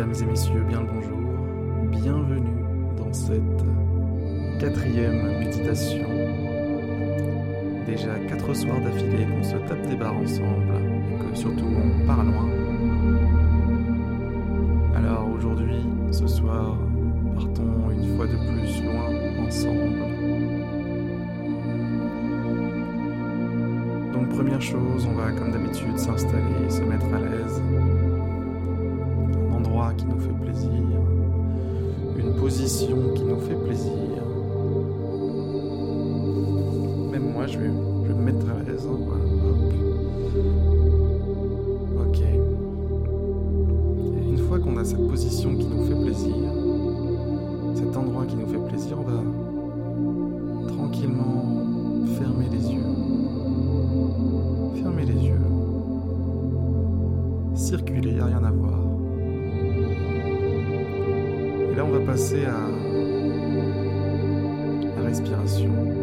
Mesdames et messieurs, bien le bonjour. Bienvenue dans cette quatrième méditation. Déjà quatre soirs d'affilée qu'on se tape des barres ensemble et que surtout on part loin. Alors aujourd'hui, ce soir, partons une fois de plus loin ensemble. Donc première chose, on va comme d'habitude s'installer, se mettre à l'aise qui nous fait plaisir, une position qui nous fait plaisir. Même moi, je vais, me mettre à l'aise. Hein, ok. Et une fois qu'on a cette position qui nous fait plaisir, on va passer à la respiration.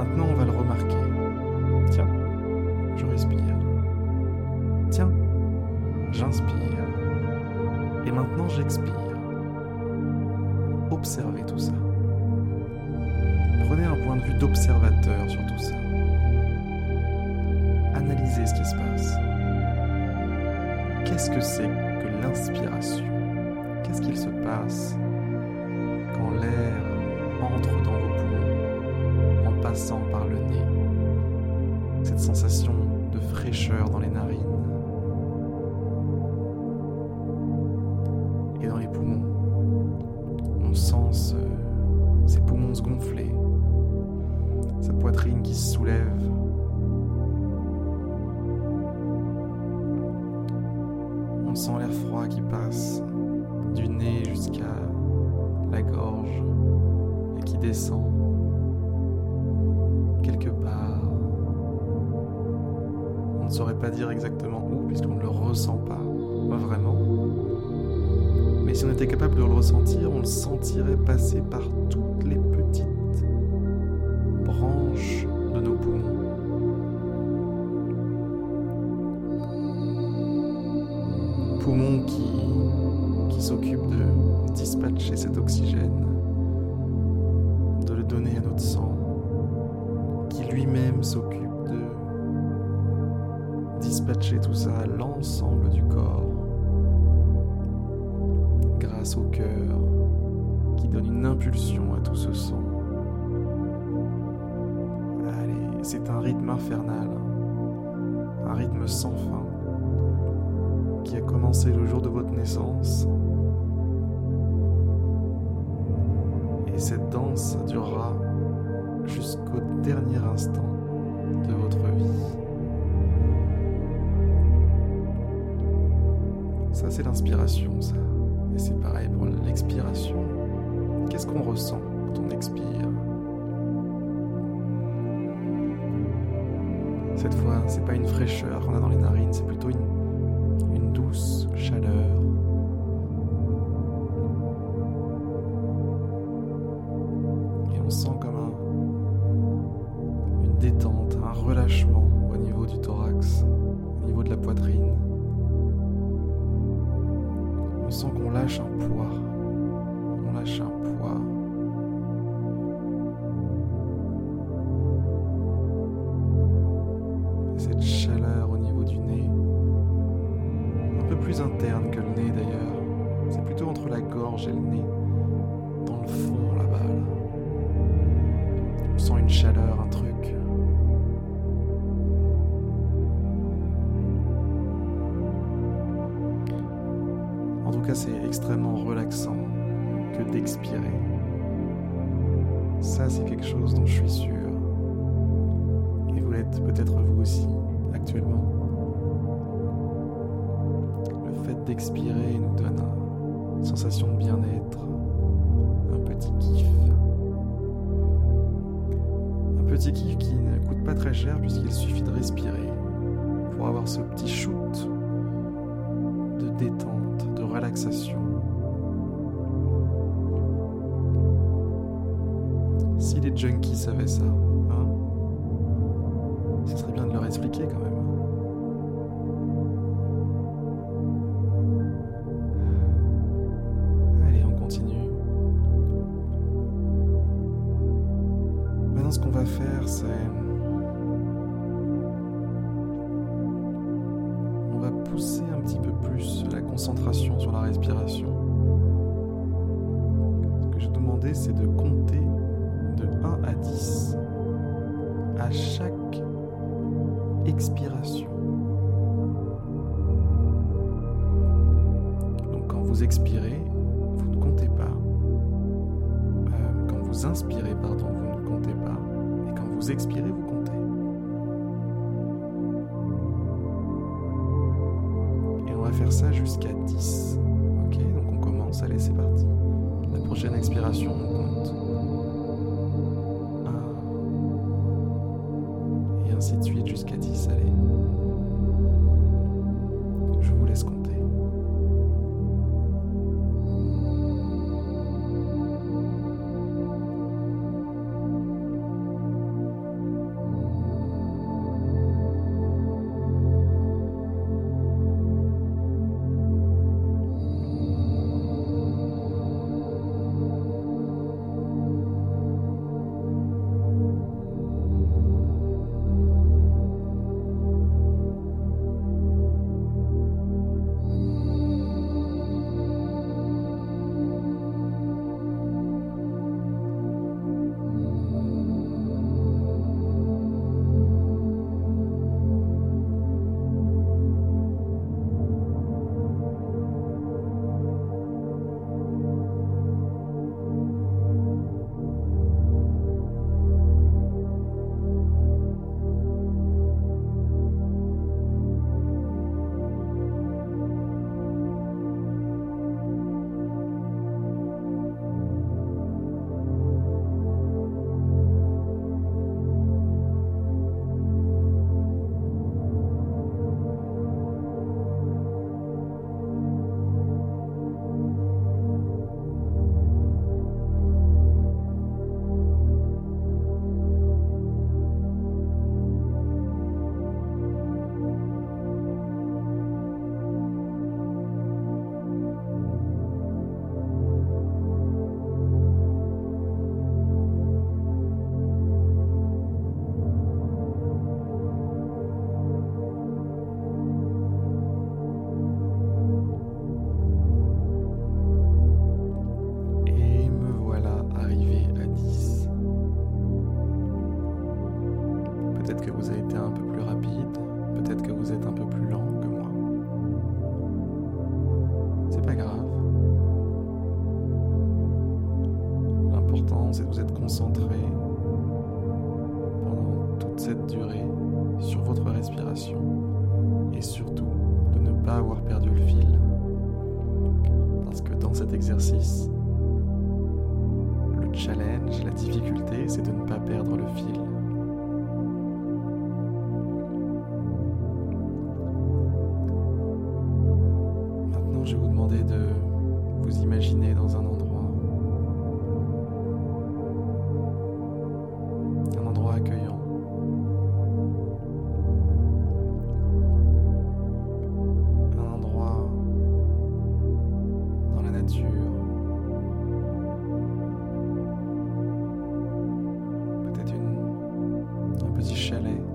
On va On sent ces poumons se gonfler sa poitrine qui se soulève. On sent l'air froid qui passe du nez jusqu'à la gorge et qui descend quelque part. On ne saurait pas dire exactement où puisqu'on ne le ressent pas vraiment. Mais si on était capable de le ressentir, on le sentirait passer par toutes les petites de nos poumons. Poumons qui, qui s'occupent de dispatcher cet oxygène, de le donner à notre sang, qui lui-même s'occupe de dispatcher tout ça à l'ensemble du corps commencé le jour de votre naissance. Et cette danse durera jusqu'au dernier instant de votre vie. Ça, c'est l'inspiration, ça. Et c'est pareil pour l'expiration. Qu'est-ce qu'on ressent quand on expire? Cette fois, c'est pas une fraîcheur qu'on a dans les narines, c'est plutôt une, une douce chaleur. Et on sent comme un, une détente, un relâchement au niveau du thorax, au niveau de la poitrine. On sent qu'on lâche un poids. On lâche un poids. Interne que le nez d'ailleurs. C'est plutôt entre la gorge et le nez, qui ne coûte pas très cher puisqu'il suffit de respirer pour avoir ce petit shoot de détente, de relaxation. Si les junkies savaient ça, hein, ce serait bien de leur expliquer quand même. expiration. Donc quand vous expirez, et surtout de ne pas avoir perdu le fil. Parce que dans cet exercice, le challenge, la difficulté, c'est de ne pas perdre le fil. petit chalet.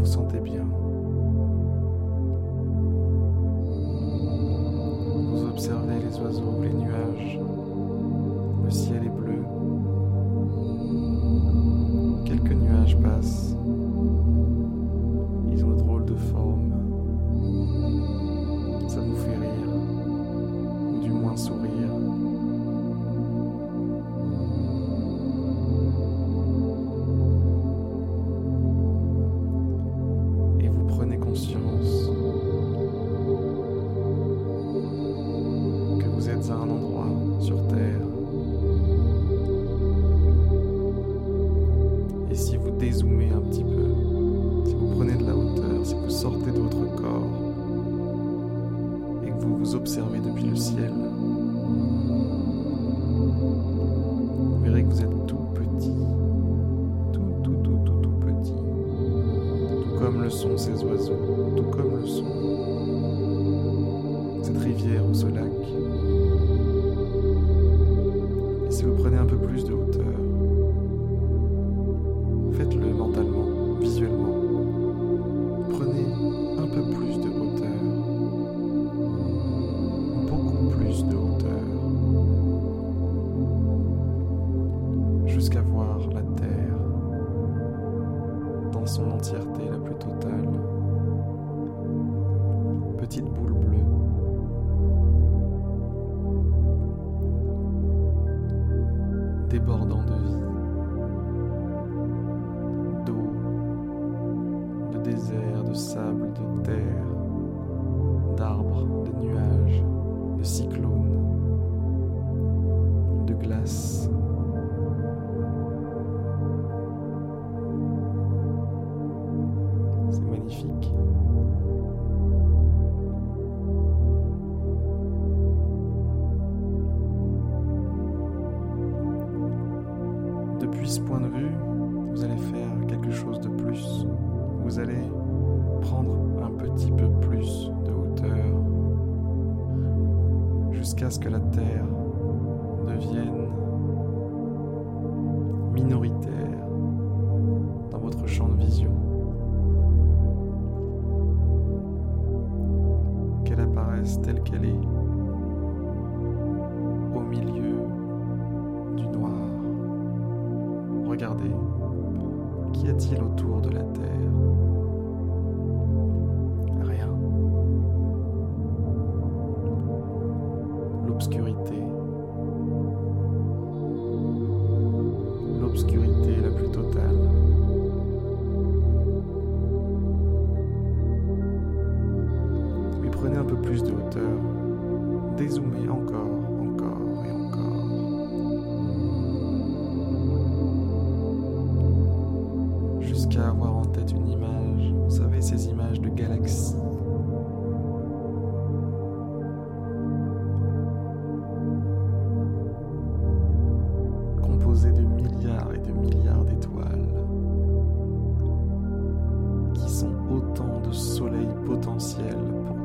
vous sentez bien. Vous observez les oiseaux, les nuages, le ciel est bleu. Quelques nuages passent. dézoomez un petit peu, si vous prenez de la hauteur, si vous sortez de votre corps et que vous vous observez depuis le ciel, jusqu'à voir la Terre dans son entièreté la plus totale. ce point de vue, vous allez faire quelque chose de plus. Vous allez prendre un petit peu plus de hauteur jusqu'à ce que la Terre devienne minoritaire tant de soleil potentiel pour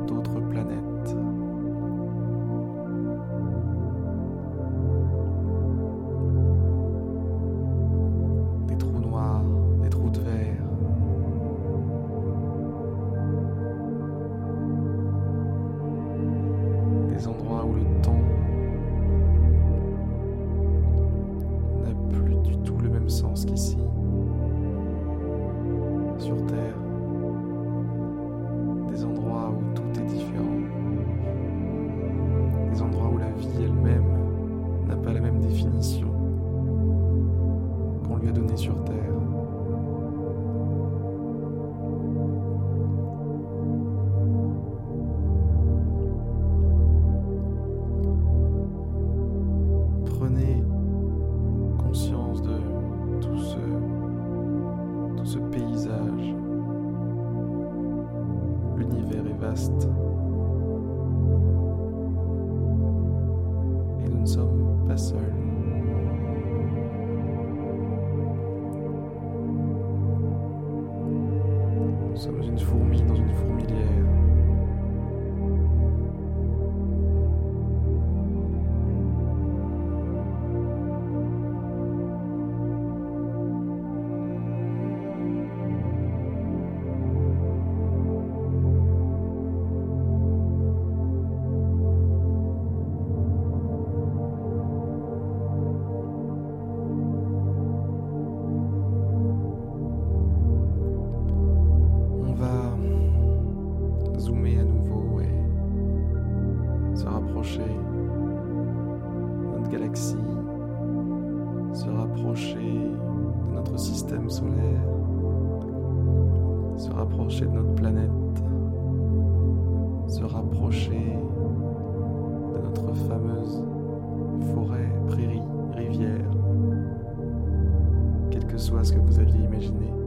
soit ce que vous aviez imaginé.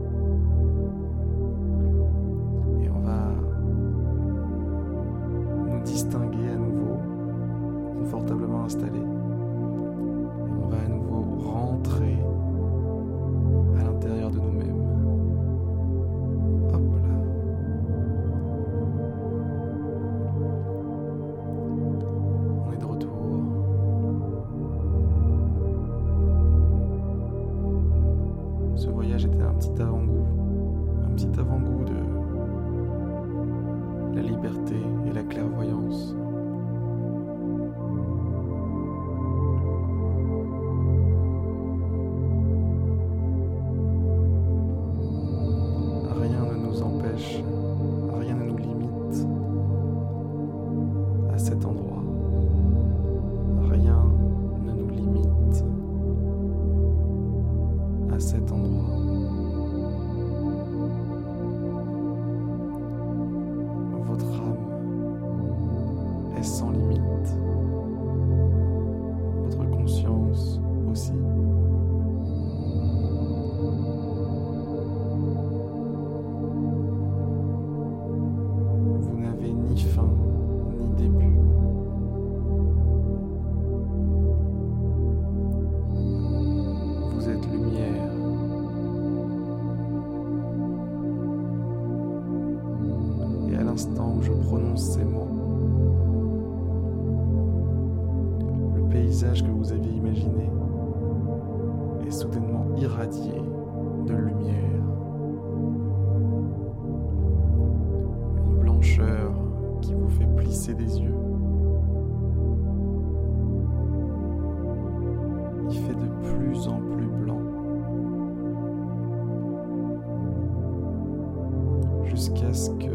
Jusqu'à ce que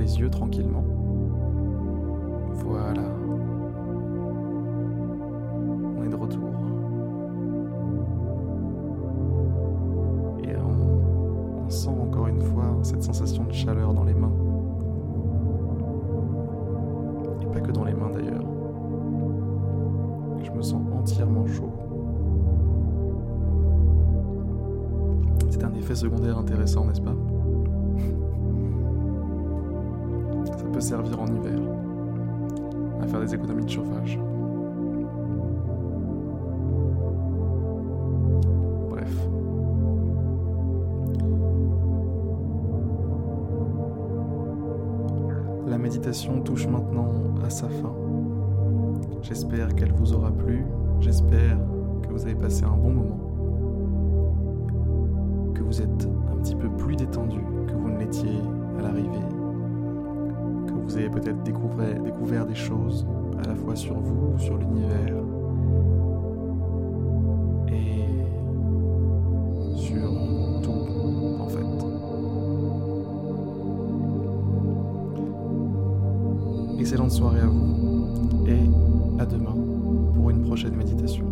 les yeux tranquillement. Voilà. On est de retour. Et on sent encore une fois cette sensation de chaleur dans les mains. Et pas que dans les mains d'ailleurs. Je me sens entièrement chaud. C'est un effet secondaire intéressant, n'est-ce pas? Méditation touche maintenant à sa fin. J'espère qu'elle vous aura plu. J'espère que vous avez passé un bon moment. Que vous êtes un petit peu plus détendu que vous ne l'étiez à l'arrivée. Que vous avez peut-être découvert, des choses à la fois sur vous, sur l'univers Excellente soirée à vous et à demain pour une prochaine méditation.